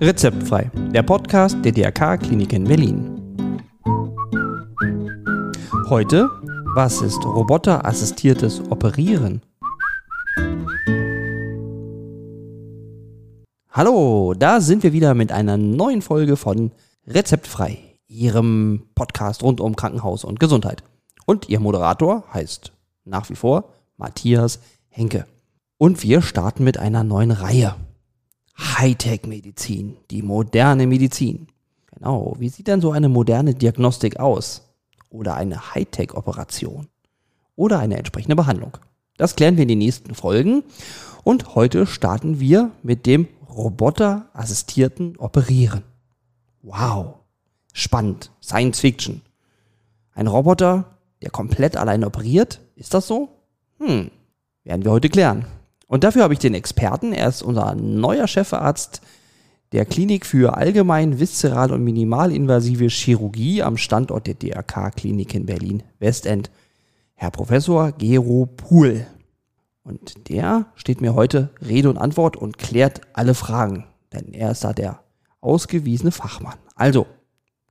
Rezeptfrei, der Podcast der DRK Klinik in Berlin. Heute, was ist roboterassistiertes Operieren? Hallo, da sind wir wieder mit einer neuen Folge von Rezeptfrei, Ihrem Podcast rund um Krankenhaus und Gesundheit. Und Ihr Moderator heißt nach wie vor Matthias Henke. Und wir starten mit einer neuen Reihe. Hightech-Medizin, die moderne Medizin. Genau, wie sieht denn so eine moderne Diagnostik aus? Oder eine Hightech-Operation? Oder eine entsprechende Behandlung? Das klären wir in den nächsten Folgen. Und heute starten wir mit dem roboterassistierten Operieren. Wow, spannend, Science Fiction. Ein Roboter, der komplett allein operiert? Ist das so? Hm, werden wir heute klären. Und dafür habe ich den Experten, er ist unser neuer Chefarzt der Klinik für allgemein, viszeral und minimalinvasive Chirurgie am Standort der DRK Klinik in Berlin Westend, Herr Professor Gero Puhl. Und der steht mir heute Rede und Antwort und klärt alle Fragen, denn er ist da der ausgewiesene Fachmann. Also,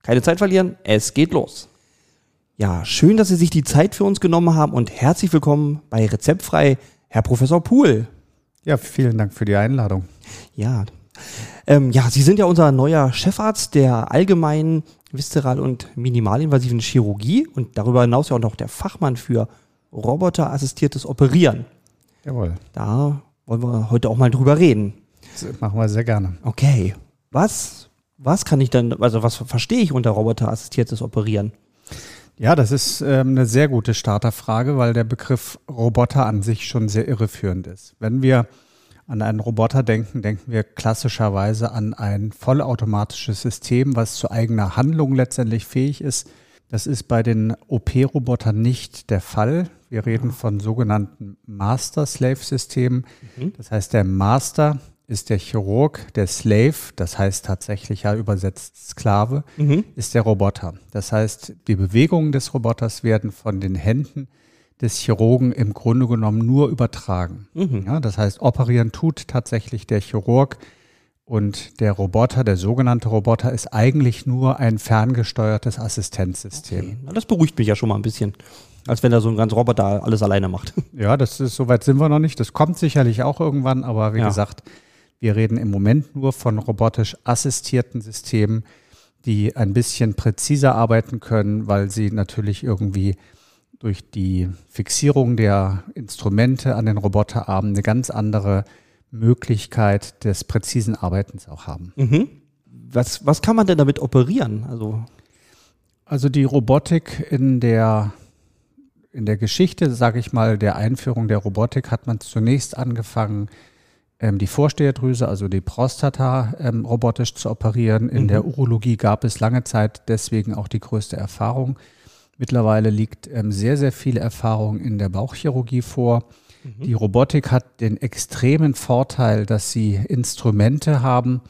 keine Zeit verlieren, es geht los. Ja, schön, dass Sie sich die Zeit für uns genommen haben und herzlich willkommen bei Rezeptfrei, Herr Professor Pohl. Ja, vielen Dank für die Einladung. Ja, ähm, ja, Sie sind ja unser neuer Chefarzt der allgemeinen viszeral- und minimalinvasiven Chirurgie und darüber hinaus ja auch noch der Fachmann für roboterassistiertes Operieren. Jawohl. Da wollen wir heute auch mal drüber reden. Das machen wir sehr gerne. Okay. Was, was kann ich dann, also was verstehe ich unter roboterassistiertes Operieren? Ja, das ist ähm, eine sehr gute Starterfrage, weil der Begriff Roboter an sich schon sehr irreführend ist. Wenn wir an einen Roboter denken, denken wir klassischerweise an ein vollautomatisches System, was zu eigener Handlung letztendlich fähig ist. Das ist bei den OP-Robotern nicht der Fall. Wir reden von sogenannten Master-Slave-Systemen. Mhm. Das heißt, der Master ist der Chirurg, der Slave, das heißt tatsächlich ja übersetzt Sklave, mhm. ist der Roboter. Das heißt, die Bewegungen des Roboters werden von den Händen des Chirurgen im Grunde genommen nur übertragen. Mhm. Ja, das heißt, operieren tut tatsächlich der Chirurg und der Roboter, der sogenannte Roboter, ist eigentlich nur ein ferngesteuertes Assistenzsystem. Okay. Das beruhigt mich ja schon mal ein bisschen als wenn da so ein ganz Roboter alles alleine macht. Ja, das ist, soweit sind wir noch nicht. Das kommt sicherlich auch irgendwann, aber wie ja. gesagt, wir reden im Moment nur von robotisch assistierten Systemen, die ein bisschen präziser arbeiten können, weil sie natürlich irgendwie durch die Fixierung der Instrumente an den Roboterarmen eine ganz andere Möglichkeit des präzisen Arbeitens auch haben. Mhm. Was, was kann man denn damit operieren? Also, also die Robotik in der, in der Geschichte, sage ich mal, der Einführung der Robotik hat man zunächst angefangen ähm, die Vorsteherdrüse, also die Prostata, ähm, robotisch zu operieren. In mhm. der Urologie gab es lange Zeit deswegen auch die größte Erfahrung. Mittlerweile liegt ähm, sehr, sehr viel Erfahrung in der Bauchchirurgie vor. Mhm. Die Robotik hat den extremen Vorteil, dass sie Instrumente haben,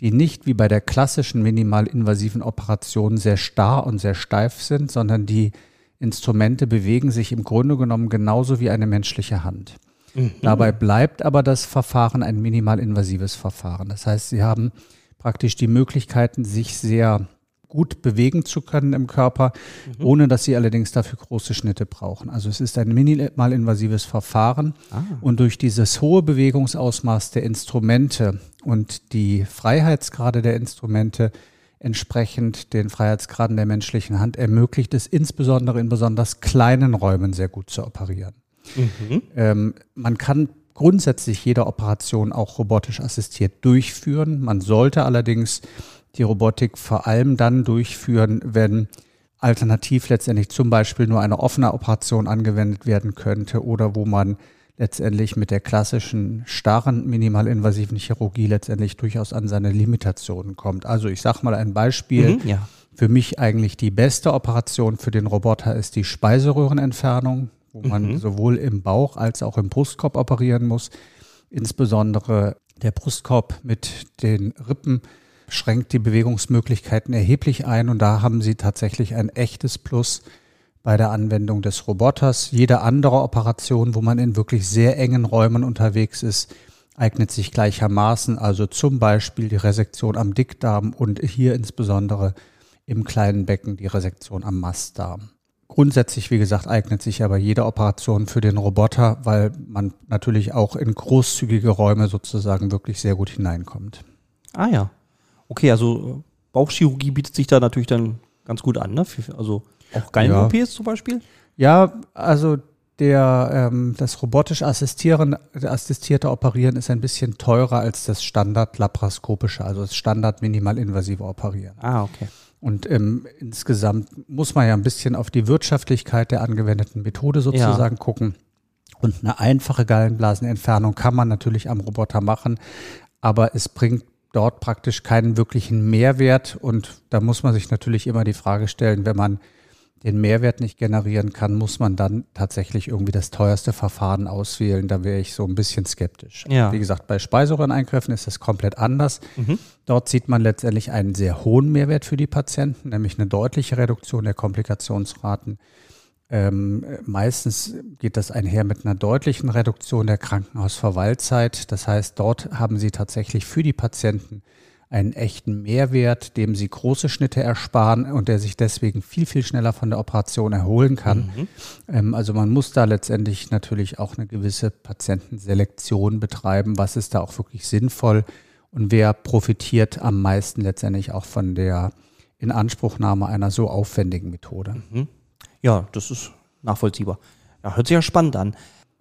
die nicht wie bei der klassischen minimalinvasiven Operation sehr starr und sehr steif sind, sondern die Instrumente bewegen sich im Grunde genommen genauso wie eine menschliche Hand. Mhm. Dabei bleibt aber das Verfahren ein minimalinvasives Verfahren. Das heißt, Sie haben praktisch die Möglichkeiten, sich sehr gut bewegen zu können im Körper, mhm. ohne dass sie allerdings dafür große Schnitte brauchen. Also es ist ein minimalinvasives Verfahren ah. und durch dieses hohe Bewegungsausmaß der Instrumente und die Freiheitsgrade der Instrumente entsprechend den Freiheitsgraden der menschlichen Hand ermöglicht es insbesondere in besonders kleinen Räumen sehr gut zu operieren. Mhm. Ähm, man kann grundsätzlich jede Operation auch robotisch assistiert durchführen. Man sollte allerdings die Robotik vor allem dann durchführen, wenn alternativ letztendlich zum Beispiel nur eine offene Operation angewendet werden könnte oder wo man letztendlich mit der klassischen starren minimalinvasiven Chirurgie letztendlich durchaus an seine Limitationen kommt. Also ich sage mal ein Beispiel. Mhm, ja. Für mich eigentlich die beste Operation für den Roboter ist die Speiseröhrenentfernung wo man mhm. sowohl im Bauch als auch im Brustkorb operieren muss. Insbesondere der Brustkorb mit den Rippen schränkt die Bewegungsmöglichkeiten erheblich ein und da haben sie tatsächlich ein echtes Plus bei der Anwendung des Roboters. Jede andere Operation, wo man in wirklich sehr engen Räumen unterwegs ist, eignet sich gleichermaßen. Also zum Beispiel die Resektion am Dickdarm und hier insbesondere im kleinen Becken die Resektion am Mastdarm. Grundsätzlich, wie gesagt, eignet sich aber jede Operation für den Roboter, weil man natürlich auch in großzügige Räume sozusagen wirklich sehr gut hineinkommt. Ah ja. Okay, also Bauchchirurgie bietet sich da natürlich dann ganz gut an, ne? Also auch Gallen-OPs ja. zum Beispiel? Ja, also der, ähm, das robotisch assistieren, assistierte Operieren ist ein bisschen teurer als das Standard laparoskopische, also das Standard minimalinvasive Operieren. Ah, okay. Und ähm, insgesamt muss man ja ein bisschen auf die Wirtschaftlichkeit der angewendeten Methode sozusagen ja. gucken. Und eine einfache Gallenblasenentfernung kann man natürlich am Roboter machen, aber es bringt dort praktisch keinen wirklichen Mehrwert. Und da muss man sich natürlich immer die Frage stellen, wenn man den Mehrwert nicht generieren kann, muss man dann tatsächlich irgendwie das teuerste Verfahren auswählen. Da wäre ich so ein bisschen skeptisch. Ja. Wie gesagt, bei Speiseröhreneingriffen ist das komplett anders. Mhm. Dort sieht man letztendlich einen sehr hohen Mehrwert für die Patienten, nämlich eine deutliche Reduktion der Komplikationsraten. Ähm, meistens geht das einher mit einer deutlichen Reduktion der Krankenhausverweilzeit. Das heißt, dort haben Sie tatsächlich für die Patienten einen echten Mehrwert, dem sie große Schnitte ersparen und der sich deswegen viel, viel schneller von der Operation erholen kann. Mhm. Ähm, also man muss da letztendlich natürlich auch eine gewisse Patientenselektion betreiben, was ist da auch wirklich sinnvoll und wer profitiert am meisten letztendlich auch von der Inanspruchnahme einer so aufwendigen Methode. Mhm. Ja, das ist nachvollziehbar. Ja, hört sich ja spannend an.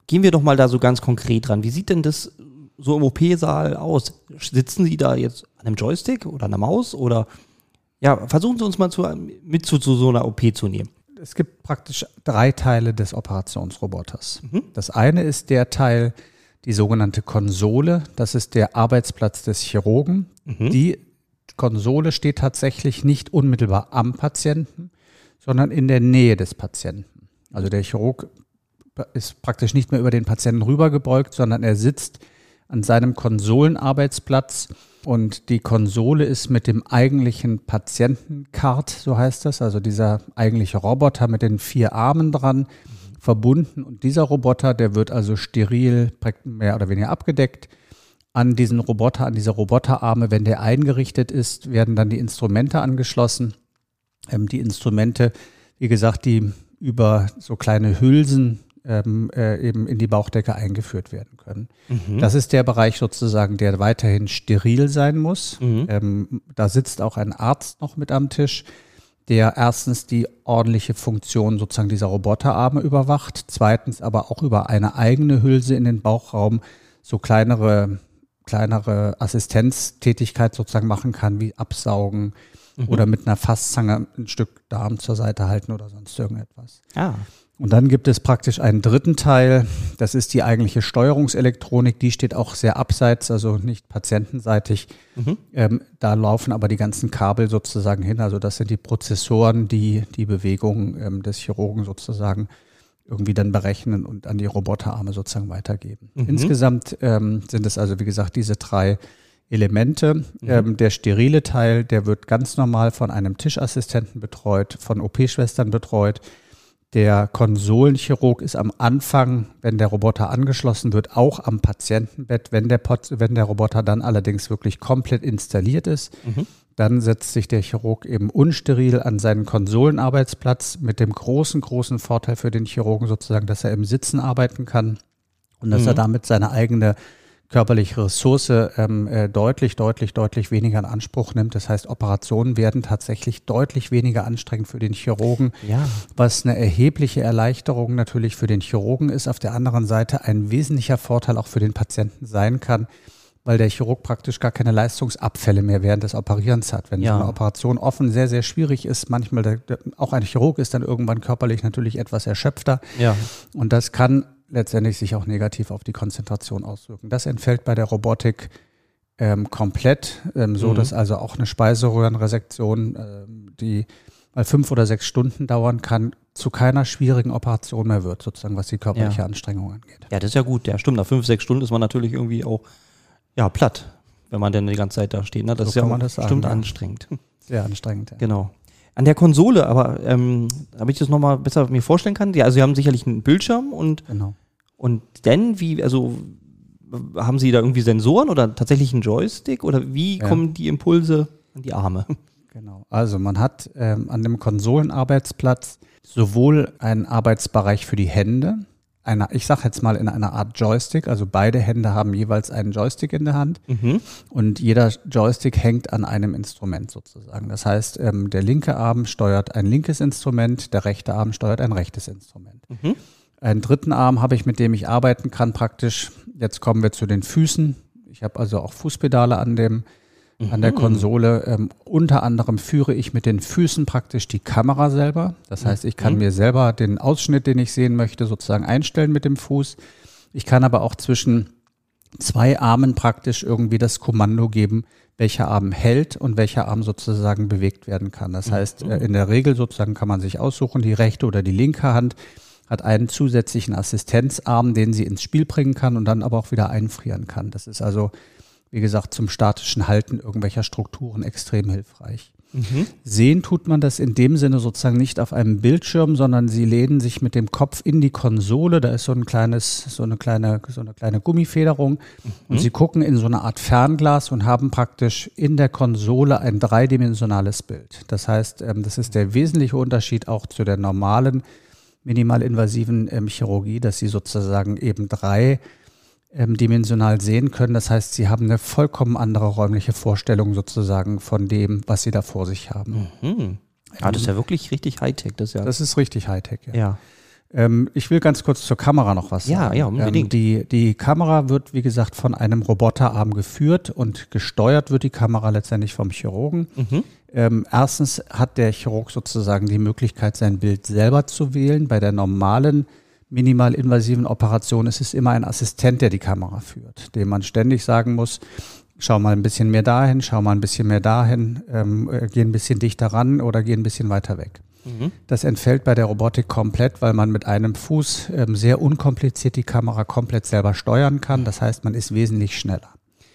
Gehen wir doch mal da so ganz konkret dran. Wie sieht denn das so im OP-Saal aus? Sitzen Sie da jetzt an einem Joystick oder einer Maus oder ja, versuchen Sie uns mal zu, mit zu, zu so einer OP zu nehmen. Es gibt praktisch drei Teile des Operationsroboters. Mhm. Das eine ist der Teil, die sogenannte Konsole. Das ist der Arbeitsplatz des Chirurgen. Mhm. Die Konsole steht tatsächlich nicht unmittelbar am Patienten, sondern in der Nähe des Patienten. Also der Chirurg ist praktisch nicht mehr über den Patienten rübergebeugt, sondern er sitzt an seinem Konsolenarbeitsplatz und die Konsole ist mit dem eigentlichen Patientencard, so heißt das, also dieser eigentliche Roboter mit den vier Armen dran, verbunden. Und dieser Roboter, der wird also steril mehr oder weniger abgedeckt. An diesen Roboter, an diese Roboterarme, wenn der eingerichtet ist, werden dann die Instrumente angeschlossen. Ähm, die Instrumente, wie gesagt, die über so kleine Hülsen ähm, äh, eben in die Bauchdecke eingeführt werden können. Mhm. Das ist der Bereich sozusagen, der weiterhin steril sein muss. Mhm. Ähm, da sitzt auch ein Arzt noch mit am Tisch, der erstens die ordentliche Funktion sozusagen dieser Roboterarme überwacht, zweitens aber auch über eine eigene Hülse in den Bauchraum so kleinere kleinere Assistenztätigkeit sozusagen machen kann, wie absaugen mhm. oder mit einer Fasszange ein Stück Darm zur Seite halten oder sonst irgendetwas. Ah. Und dann gibt es praktisch einen dritten Teil, das ist die eigentliche Steuerungselektronik, die steht auch sehr abseits, also nicht patientenseitig. Mhm. Ähm, da laufen aber die ganzen Kabel sozusagen hin, also das sind die Prozessoren, die die Bewegung ähm, des Chirurgen sozusagen irgendwie dann berechnen und an die Roboterarme sozusagen weitergeben. Mhm. Insgesamt ähm, sind es also, wie gesagt, diese drei Elemente. Mhm. Ähm, der sterile Teil, der wird ganz normal von einem Tischassistenten betreut, von OP-Schwestern betreut. Der Konsolenchirurg ist am Anfang, wenn der Roboter angeschlossen wird, auch am Patientenbett. Wenn der, wenn der Roboter dann allerdings wirklich komplett installiert ist, mhm. dann setzt sich der Chirurg eben unsteril an seinen Konsolenarbeitsplatz mit dem großen, großen Vorteil für den Chirurgen sozusagen, dass er im Sitzen arbeiten kann und dass mhm. er damit seine eigene körperliche Ressource ähm, äh, deutlich, deutlich, deutlich weniger in Anspruch nimmt. Das heißt, Operationen werden tatsächlich deutlich weniger anstrengend für den Chirurgen, ja. was eine erhebliche Erleichterung natürlich für den Chirurgen ist. Auf der anderen Seite ein wesentlicher Vorteil auch für den Patienten sein kann, weil der Chirurg praktisch gar keine Leistungsabfälle mehr während des Operierens hat. Wenn ja. so eine Operation offen sehr, sehr schwierig ist, manchmal der, der, auch ein Chirurg ist dann irgendwann körperlich natürlich etwas erschöpfter. Ja. Und das kann letztendlich sich auch negativ auf die Konzentration auswirken. Das entfällt bei der Robotik ähm, komplett, ähm, so mhm. dass also auch eine Speiseröhrenresektion, ähm, die mal fünf oder sechs Stunden dauern kann, zu keiner schwierigen Operation mehr wird, sozusagen, was die körperliche ja. Anstrengung angeht. Ja, das ist ja gut. Ja, stimmt. Nach fünf, sechs Stunden ist man natürlich irgendwie auch ja, platt, wenn man denn die ganze Zeit da steht. Ne? Das so ist ja auch das bestimmt ja. anstrengend. Sehr anstrengend. Ja. Genau. An der Konsole, aber ähm, damit ich das nochmal besser mir vorstellen kann, ja, also Sie haben sicherlich einen Bildschirm und, Genau. Und dann, wie, also haben Sie da irgendwie Sensoren oder tatsächlich einen Joystick oder wie Ja. kommen die Impulse an die Arme? Genau. Also man hat ähm, an dem Konsolenarbeitsplatz sowohl einen Arbeitsbereich für die Hände, einer, ich sage jetzt mal in einer Art Joystick, also beide Hände haben jeweils einen Joystick in der Hand Mhm. und jeder Joystick hängt an einem Instrument sozusagen. Das heißt, ähm, der linke Arm steuert ein linkes Instrument, der rechte Arm steuert ein rechtes Instrument. Mhm. Einen dritten Arm habe ich, mit dem ich arbeiten kann praktisch. Jetzt kommen wir zu den Füßen. Ich habe also auch Fußpedale an dem an der Konsole. Ähm, unter anderem führe ich mit den Füßen praktisch die Kamera selber. Das heißt, ich kann mir selber den Ausschnitt, den ich sehen möchte, sozusagen einstellen mit dem Fuß. Ich kann aber auch zwischen zwei Armen praktisch irgendwie das Kommando geben, welcher Arm hält und welcher Arm sozusagen bewegt werden kann. Das heißt, äh, in der Regel sozusagen kann man sich aussuchen, die rechte oder die linke Hand hat einen zusätzlichen Assistenzarm, den sie ins Spiel bringen kann und dann aber auch wieder einfrieren kann. Das ist also, wie gesagt, zum statischen Halten irgendwelcher Strukturen extrem hilfreich. Sehen tut man das in dem Sinne sozusagen nicht auf einem Bildschirm, sondern sie lehnen sich mit dem Kopf in die Konsole. Da ist so ein kleines, so eine kleine, so eine kleine Gummifederung. Und sie gucken in so eine Art Fernglas und haben praktisch in der Konsole ein dreidimensionales Bild. Das heißt, ähm, das ist der wesentliche Unterschied auch zu der normalen minimalinvasiven ähm, Chirurgie, dass sie sozusagen eben drei ähm, dimensional sehen können. Das heißt, sie haben eine vollkommen andere räumliche Vorstellung sozusagen von dem, was sie da vor sich haben. Mhm. Ah, das ist ja wirklich richtig Hightech, das ist ja. Das ist richtig Hightech. Ja. ja. Ähm, ich will ganz kurz zur Kamera noch was Ja, sagen. ja, unbedingt. Ähm, die, die Kamera wird, wie gesagt, von einem Roboterarm geführt und gesteuert wird die Kamera letztendlich vom Chirurgen. Mhm. Ähm, erstens hat der Chirurg sozusagen die Möglichkeit, sein Bild selber zu wählen. Bei der normalen minimalinvasiven Operation ist es immer ein Assistent, der die Kamera führt, dem man ständig sagen muss, schau mal ein bisschen mehr dahin, schau mal ein bisschen mehr dahin, ähm, äh, geh ein bisschen dichter ran oder geh ein bisschen weiter weg. Mhm. Das entfällt bei der Robotik komplett, weil man mit einem Fuß ähm, sehr unkompliziert die Kamera komplett selber steuern kann. Das heißt, man ist wesentlich schneller.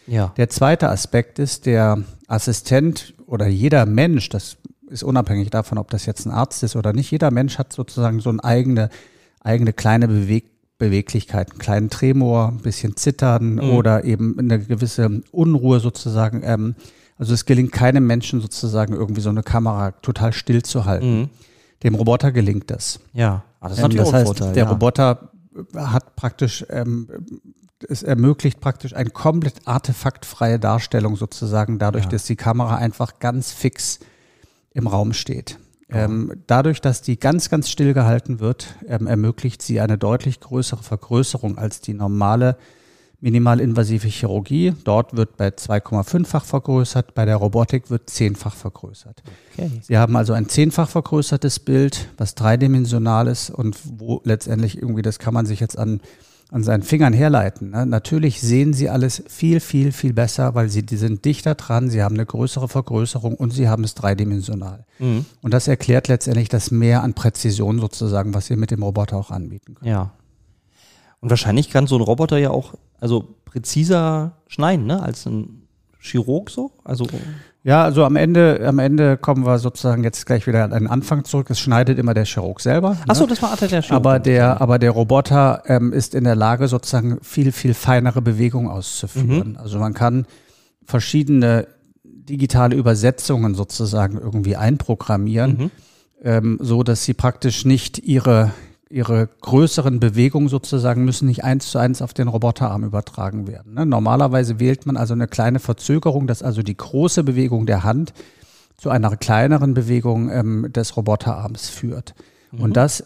Ja. Der zweite Aspekt ist, der Assistent oder jeder Mensch, das ist unabhängig davon, ob das jetzt ein Arzt ist oder nicht, jeder Mensch hat sozusagen so eine eigene, eigene kleine Beweg Beweglichkeit, einen kleinen Tremor, ein bisschen Zittern oder eben eine gewisse Unruhe sozusagen. Ähm, also es gelingt keinem Menschen sozusagen irgendwie so eine Kamera total still zu halten. Mhm. Dem Roboter gelingt das. Ja. Ah, das ist Ähm, das heißt, der ja. Roboter hat praktisch, ähm, es ermöglicht praktisch eine komplett artefaktfreie Darstellung sozusagen, dadurch, Ja. dass die Kamera einfach ganz fix im Raum steht. Ähm, dadurch, dass die ganz, ganz still gehalten wird, ähm, ermöglicht sie eine deutlich größere Vergrößerung als die normale minimalinvasive Chirurgie. Dort wird bei 2,5-fach vergrößert, bei der Robotik wird zehnfach vergrößert. Okay. Sie haben also ein zehnfach vergrößertes Bild, was dreidimensional ist und wo letztendlich irgendwie, das kann man sich jetzt an, an seinen Fingern herleiten. Ne? Natürlich sehen Sie alles viel, viel, viel besser, weil Sie die sind dichter dran, Sie haben eine größere Vergrößerung und Sie haben es dreidimensional. Mhm. Und das erklärt letztendlich das Mehr an Präzision sozusagen, was Sie mit dem Roboter auch anbieten können. Ja. Und wahrscheinlich kann so ein Roboter ja auch also präziser schneiden, ne, als ein Chirurg so. Also Ja, also am Ende, am Ende kommen wir sozusagen jetzt gleich wieder an den Anfang zurück. Es schneidet immer der Chirurg selber. Ach so, ne? das war der Chirurg. Aber der, aber der Roboter ähm, ist in der Lage, sozusagen viel, viel feinere Bewegungen auszuführen. Also man kann verschiedene digitale Übersetzungen sozusagen irgendwie einprogrammieren, Mhm. ähm, so dass sie praktisch nicht ihre, ihre größeren Bewegungen sozusagen müssen nicht eins zu eins auf den Roboterarm übertragen werden. Ne? Normalerweise wählt man also eine kleine Verzögerung, dass also die große Bewegung der Hand zu einer kleineren Bewegung ähm, des Roboterarms führt. Und das,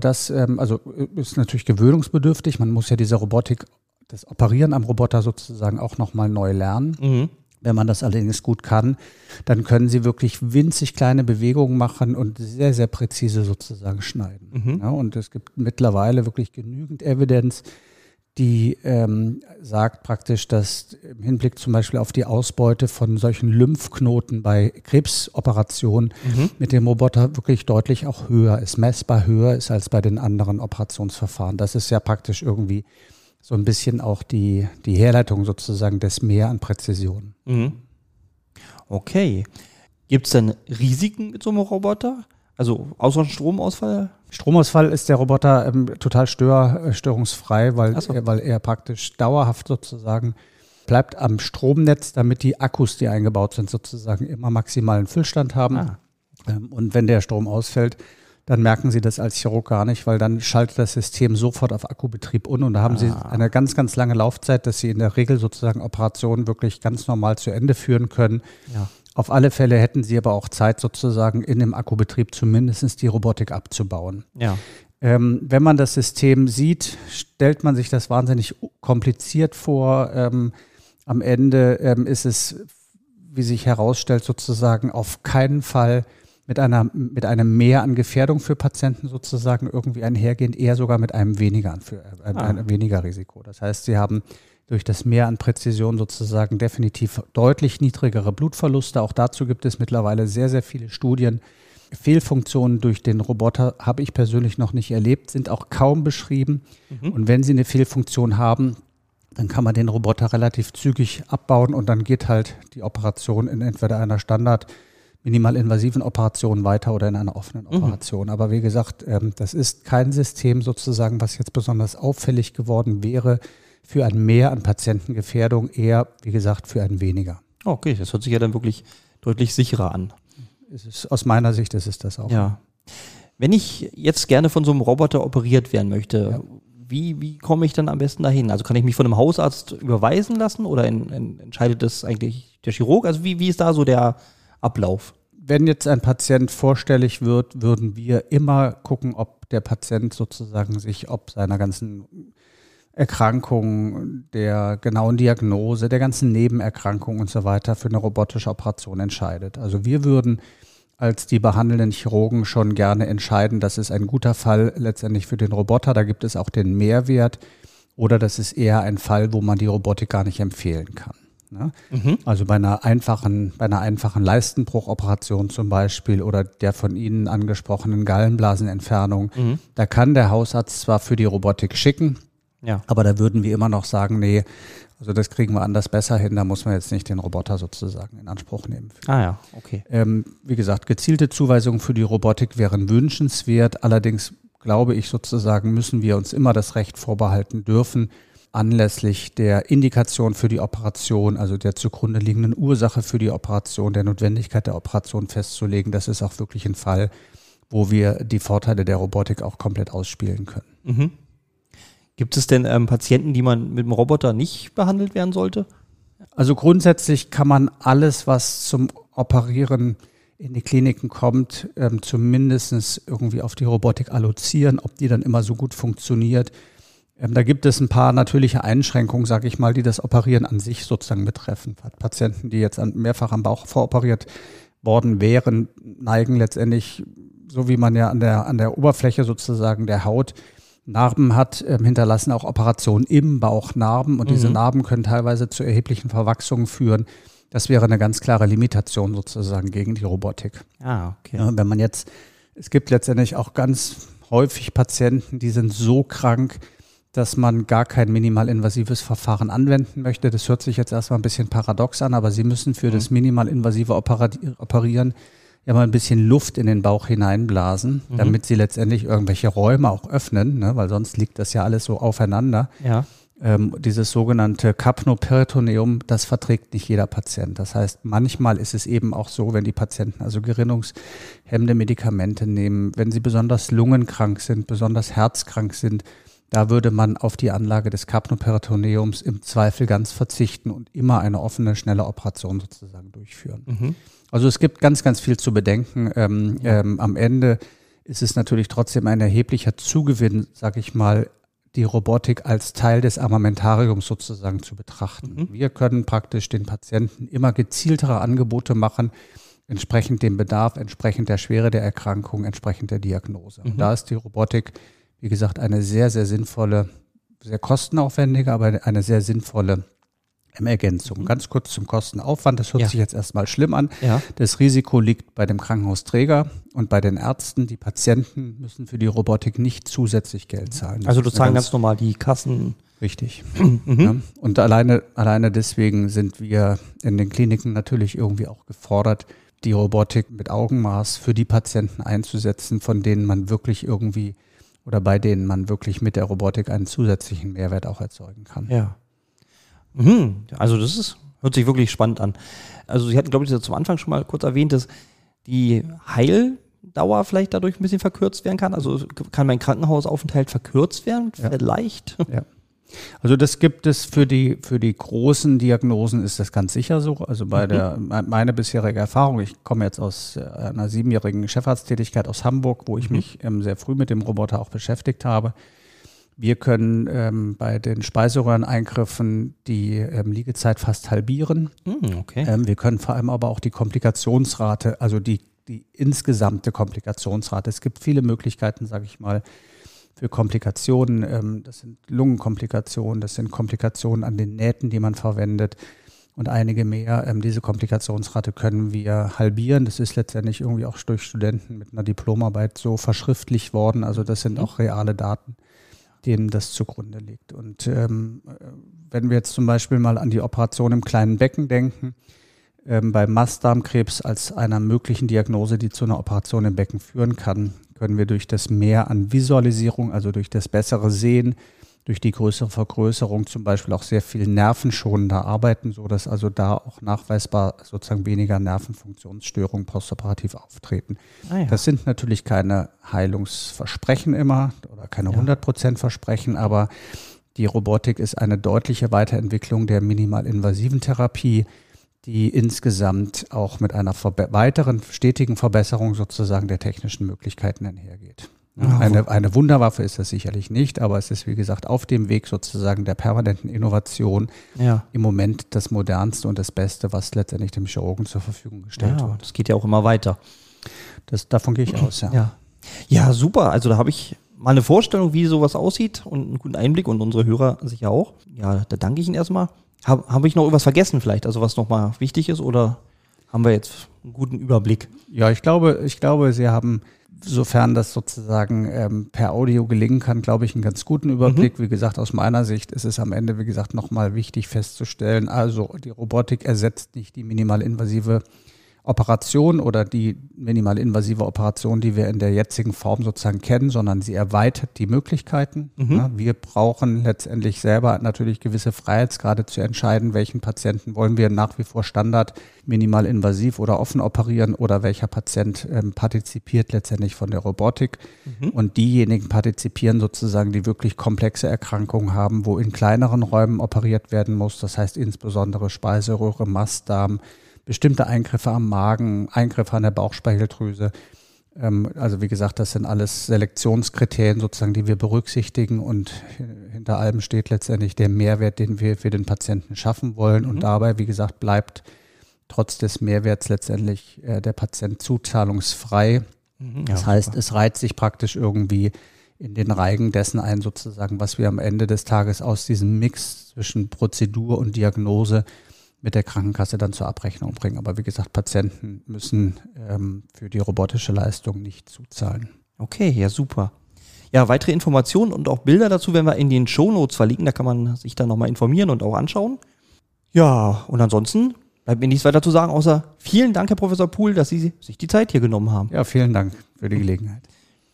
das ähm, also äh, ist natürlich gewöhnungsbedürftig. Man muss ja diese Robotik, das Operieren am Roboter sozusagen auch nochmal neu lernen. Mhm. Wenn man das allerdings gut kann, dann können sie wirklich winzig kleine Bewegungen machen und sehr, sehr präzise sozusagen schneiden. Mhm. Ja, und es gibt mittlerweile wirklich genügend Evidenz, die ähm, sagt praktisch, dass im Hinblick zum Beispiel auf die Ausbeute von solchen Lymphknoten bei Krebsoperationen Mhm. mit dem Roboter wirklich deutlich auch höher ist, messbar höher ist als bei den anderen Operationsverfahren. Das ist ja praktisch irgendwie so ein bisschen auch die, die Herleitung sozusagen des Mehr an Präzision. Mhm. Okay. Gibt es denn Risiken mit so einem Roboter? Also außer Stromausfall? Stromausfall ist der Roboter ähm, total stör, äh, störungsfrei, weil, so. er, weil er praktisch dauerhaft sozusagen bleibt am Stromnetz, damit die Akkus, die eingebaut sind, sozusagen immer maximalen Füllstand haben. Ah. Ähm, und wenn der Strom ausfällt, dann merken Sie das als Chirurg gar nicht, weil dann schaltet das System sofort auf Akkubetrieb um und da haben Sie Ah. eine ganz, ganz lange Laufzeit, dass Sie in der Regel sozusagen Operationen wirklich ganz normal zu Ende führen können. Ja. Auf alle Fälle hätten Sie aber auch Zeit, sozusagen in dem Akkubetrieb zumindest die Robotik abzubauen. Ja. Ähm, wenn man das System sieht, stellt man sich das wahnsinnig kompliziert vor. Ähm, am Ende ähm, ist es, wie sich herausstellt, sozusagen auf keinen Fall mit einer mit einem Mehr an Gefährdung für Patienten sozusagen irgendwie einhergehend, eher sogar mit einem weniger für äh, Ah. einem weniger Risiko. Das heißt, sie haben durch das Mehr an Präzision sozusagen definitiv deutlich niedrigere Blutverluste. Auch dazu gibt es mittlerweile sehr, sehr viele Studien. Fehlfunktionen durch den Roboter habe ich persönlich noch nicht erlebt, sind auch kaum beschrieben. Und wenn Sie eine Fehlfunktion haben, dann kann man den Roboter relativ zügig abbauen und dann geht halt die Operation in entweder einer Standard minimalinvasiven Operation weiter oder in einer offenen Operation. Aber wie gesagt, ähm, das ist kein System sozusagen, was jetzt besonders auffällig geworden wäre für ein Mehr an Patientengefährdung, eher, wie gesagt, für ein weniger. Okay, das hört sich ja dann wirklich deutlich sicherer an. Ist, aus meiner Sicht ist es das auch. Ja. Wenn ich jetzt gerne von so einem Roboter operiert werden möchte, wie, wie komme ich dann am besten dahin? Also kann ich mich von einem Hausarzt überweisen lassen oder in, in, entscheidet das eigentlich der Chirurg? Also wie, wie ist da so der Ablauf? Wenn jetzt ein Patient vorstellig wird, würden wir immer gucken, ob der Patient sozusagen sich, ob seiner ganzen Erkrankung, der genauen Diagnose, der ganzen Nebenerkrankungen und so weiter für eine robotische Operation entscheidet. Also wir würden als die behandelnden Chirurgen schon gerne entscheiden, das ist ein guter Fall letztendlich für den Roboter, da gibt es auch den Mehrwert oder das ist eher ein Fall, wo man die Robotik gar nicht empfehlen kann. Ne? Also bei einer einfachen, bei einer einfachen Leistenbruchoperation zum Beispiel oder der von Ihnen angesprochenen Gallenblasenentfernung, da kann der Hausarzt zwar für die Robotik schicken, Ja. aber da würden wir immer noch sagen, nee, also das kriegen wir anders besser hin, da muss man jetzt nicht den Roboter sozusagen in Anspruch nehmen. Ah ja, okay. Ähm, wie gesagt, gezielte Zuweisungen für die Robotik wären wünschenswert. Allerdings glaube ich sozusagen, müssen wir uns immer das Recht vorbehalten dürfen, anlässlich der Indikation für die Operation, also der zugrunde liegenden Ursache für die Operation, der Notwendigkeit der Operation festzulegen. Das ist auch wirklich ein Fall, wo wir die Vorteile der Robotik auch komplett ausspielen können. Mhm. Gibt es denn ähm, Patienten, die man mit dem Roboter nicht behandelt werden sollte? Also grundsätzlich kann man alles, was zum Operieren in die Kliniken kommt, ähm, zumindest irgendwie auf die Robotik allozieren, ob die dann immer so gut funktioniert. Ähm, da gibt es ein paar natürliche Einschränkungen, sage ich mal, die das Operieren an sich sozusagen betreffen. Patienten, die jetzt mehrfach am Bauch voroperiert worden wären, neigen letztendlich, so wie man ja an der, an der Oberfläche sozusagen der Haut Narben hat, ähm, hinterlassen auch Operationen im Bauch Narben und diese Narben können teilweise zu erheblichen Verwachsungen führen. Das wäre eine ganz klare Limitation sozusagen gegen die Robotik. Ah, okay. Ja, wenn man jetzt, es gibt letztendlich auch ganz häufig Patienten, die sind so krank, dass man gar kein minimalinvasives Verfahren anwenden möchte. Das hört sich jetzt erstmal ein bisschen paradox an, aber Sie müssen für das minimalinvasive Operieren ja mal ein bisschen Luft in den Bauch hineinblasen, damit Sie letztendlich irgendwelche Räume auch öffnen, ne? weil sonst liegt das ja alles so aufeinander. Ja. Ähm, dieses sogenannte Kapnoperitoneum, das verträgt nicht jeder Patient. Das heißt, manchmal ist es eben auch so, wenn die Patienten also gerinnungshemmende Medikamente nehmen, wenn sie besonders lungenkrank sind, besonders herzkrank sind, da würde man auf die Anlage des Kapnoperitoneums im Zweifel ganz verzichten und immer eine offene, schnelle Operation sozusagen durchführen. Also es gibt ganz, ganz viel zu bedenken. Ähm, ähm, am Ende ist es natürlich trotzdem ein erheblicher Zugewinn, sage ich mal, die Robotik als Teil des Armamentariums sozusagen zu betrachten. Wir können praktisch den Patienten immer gezieltere Angebote machen, entsprechend dem Bedarf, entsprechend der Schwere der Erkrankung, entsprechend der Diagnose. Und da ist die Robotik, wie gesagt, eine sehr, sehr sinnvolle, sehr kostenaufwendige, aber eine sehr sinnvolle Ergänzung. Ganz kurz zum Kostenaufwand. Das hört Ja. sich jetzt erstmal schlimm an. Ja. Das Risiko liegt bei dem Krankenhausträger und bei den Ärzten. Die Patienten müssen für die Robotik nicht zusätzlich Geld zahlen. Das Also du zahlen ganz normal die Kassen. Richtig. Mhm. Ja. Und alleine, alleine deswegen sind wir in den Kliniken natürlich irgendwie auch gefordert, die Robotik mit Augenmaß für die Patienten einzusetzen, von denen man wirklich irgendwie oder bei denen man wirklich mit der Robotik einen zusätzlichen Mehrwert auch erzeugen kann. Ja. Mhm. Also das ist, hört sich wirklich spannend an. Also Sie hatten, glaube ich, zum Anfang schon mal kurz erwähnt, dass die Heildauer vielleicht dadurch ein bisschen verkürzt werden kann. Also kann mein Krankenhausaufenthalt verkürzt werden, Ja. vielleicht. Ja. Also das gibt es für die, für die großen Diagnosen ist das ganz sicher so. Also bei der, me- meine bisherige Erfahrung, ich komme jetzt aus äh, einer siebenjährigen Chefarzttätigkeit aus Hamburg, wo ich mich ähm, sehr früh mit dem Roboter auch beschäftigt habe. Wir können ähm, bei den Speiseröhreneingriffen die ähm, Liegezeit fast halbieren. Mhm, okay. Ähm, wir können vor allem aber auch die Komplikationsrate, also die, die insgesamte Komplikationsrate. Es gibt viele Möglichkeiten, sage ich mal, für Komplikationen. Ähm, das sind Lungenkomplikationen, das sind Komplikationen an den Nähten, die man verwendet und einige mehr. Ähm, diese Komplikationsrate können wir halbieren. Das ist letztendlich irgendwie auch durch Studenten mit einer Diplomarbeit so verschriftlicht worden. Also das sind auch reale Daten, denen das zugrunde liegt. Und ähm, äh, wenn wir jetzt zum Beispiel mal an die Operation im kleinen Becken denken, ähm, bei Mastdarmkrebs als einer möglichen Diagnose, die zu einer Operation im Becken führen kann, können wir durch das Mehr an Visualisierung, also durch das bessere Sehen, durch die größere Vergrößerung zum Beispiel auch sehr viel nervenschonender arbeiten, so dass also da auch nachweisbar sozusagen weniger Nervenfunktionsstörungen postoperativ auftreten. Ah, ja. Das sind natürlich keine Heilungsversprechen immer oder keine Ja. 100% Versprechen, aber die Robotik ist eine deutliche Weiterentwicklung der minimalinvasiven Therapie, die insgesamt auch mit einer weiteren stetigen Verbesserung sozusagen der technischen Möglichkeiten einhergeht. Ja, Eine, eine Wunderwaffe ist das sicherlich nicht, aber es ist, wie gesagt, auf dem Weg sozusagen der permanenten Innovation ja. im Moment das modernste und das Beste, was letztendlich dem Chirurgen zur Verfügung gestellt ja, wird. das geht ja auch immer weiter. Das, davon gehe ich aus, ja. Ja. Ja, super. Also da habe ich mal eine Vorstellung, wie sowas aussieht und einen guten Einblick und unsere Hörer sicher auch. Ja, da danke ich Ihnen erstmal. Habe hab ich noch irgendwas vergessen vielleicht, also was nochmal wichtig ist oder haben wir jetzt einen guten Überblick? Ja, ich glaube, ich glaube, Sie haben, sofern das sozusagen ähm, per Audio gelingen kann, glaube ich, einen ganz guten Überblick. Wie gesagt, aus meiner Sicht ist es am Ende, wie gesagt, nochmal wichtig festzustellen, also die Robotik ersetzt nicht die minimalinvasive Operation oder die minimalinvasive Operation, die wir in der jetzigen Form sozusagen kennen, sondern sie erweitert die Möglichkeiten. Ja, wir brauchen letztendlich selber natürlich gewisse Freiheitsgrade zu entscheiden, welchen Patienten wollen wir nach wie vor Standard minimalinvasiv oder offen operieren oder welcher Patient ähm, partizipiert letztendlich von der Robotik. Und diejenigen partizipieren sozusagen, die wirklich komplexe Erkrankungen haben, wo in kleineren Räumen operiert werden muss. Das heißt insbesondere Speiseröhre, Mastdarm, bestimmte Eingriffe am Magen, Eingriffe an der Bauchspeicheldrüse. Ähm, also wie gesagt, das sind alles Selektionskriterien sozusagen, die wir berücksichtigen und hinter allem steht letztendlich der Mehrwert, den wir für den Patienten schaffen wollen. Und dabei, wie gesagt, bleibt trotz des Mehrwerts letztendlich äh, der Patient zuzahlungsfrei. Das heißt, es reiht sich praktisch irgendwie in den Reigen dessen ein, sozusagen, was wir am Ende des Tages aus diesem Mix zwischen Prozedur und Diagnose mit der Krankenkasse dann zur Abrechnung bringen. Aber wie gesagt, Patienten müssen ähm, für die robotische Leistung nicht zuzahlen. Okay, ja, super. Ja, weitere Informationen und auch Bilder dazu werden wir in den Shownotes verlinken. Da kann man sich dann nochmal informieren und auch anschauen. Ja, und ansonsten bleibt mir nichts weiter zu sagen, außer vielen Dank, Herr Professor Pohl, dass Sie sich die Zeit hier genommen haben. Ja, vielen Dank für die Gelegenheit.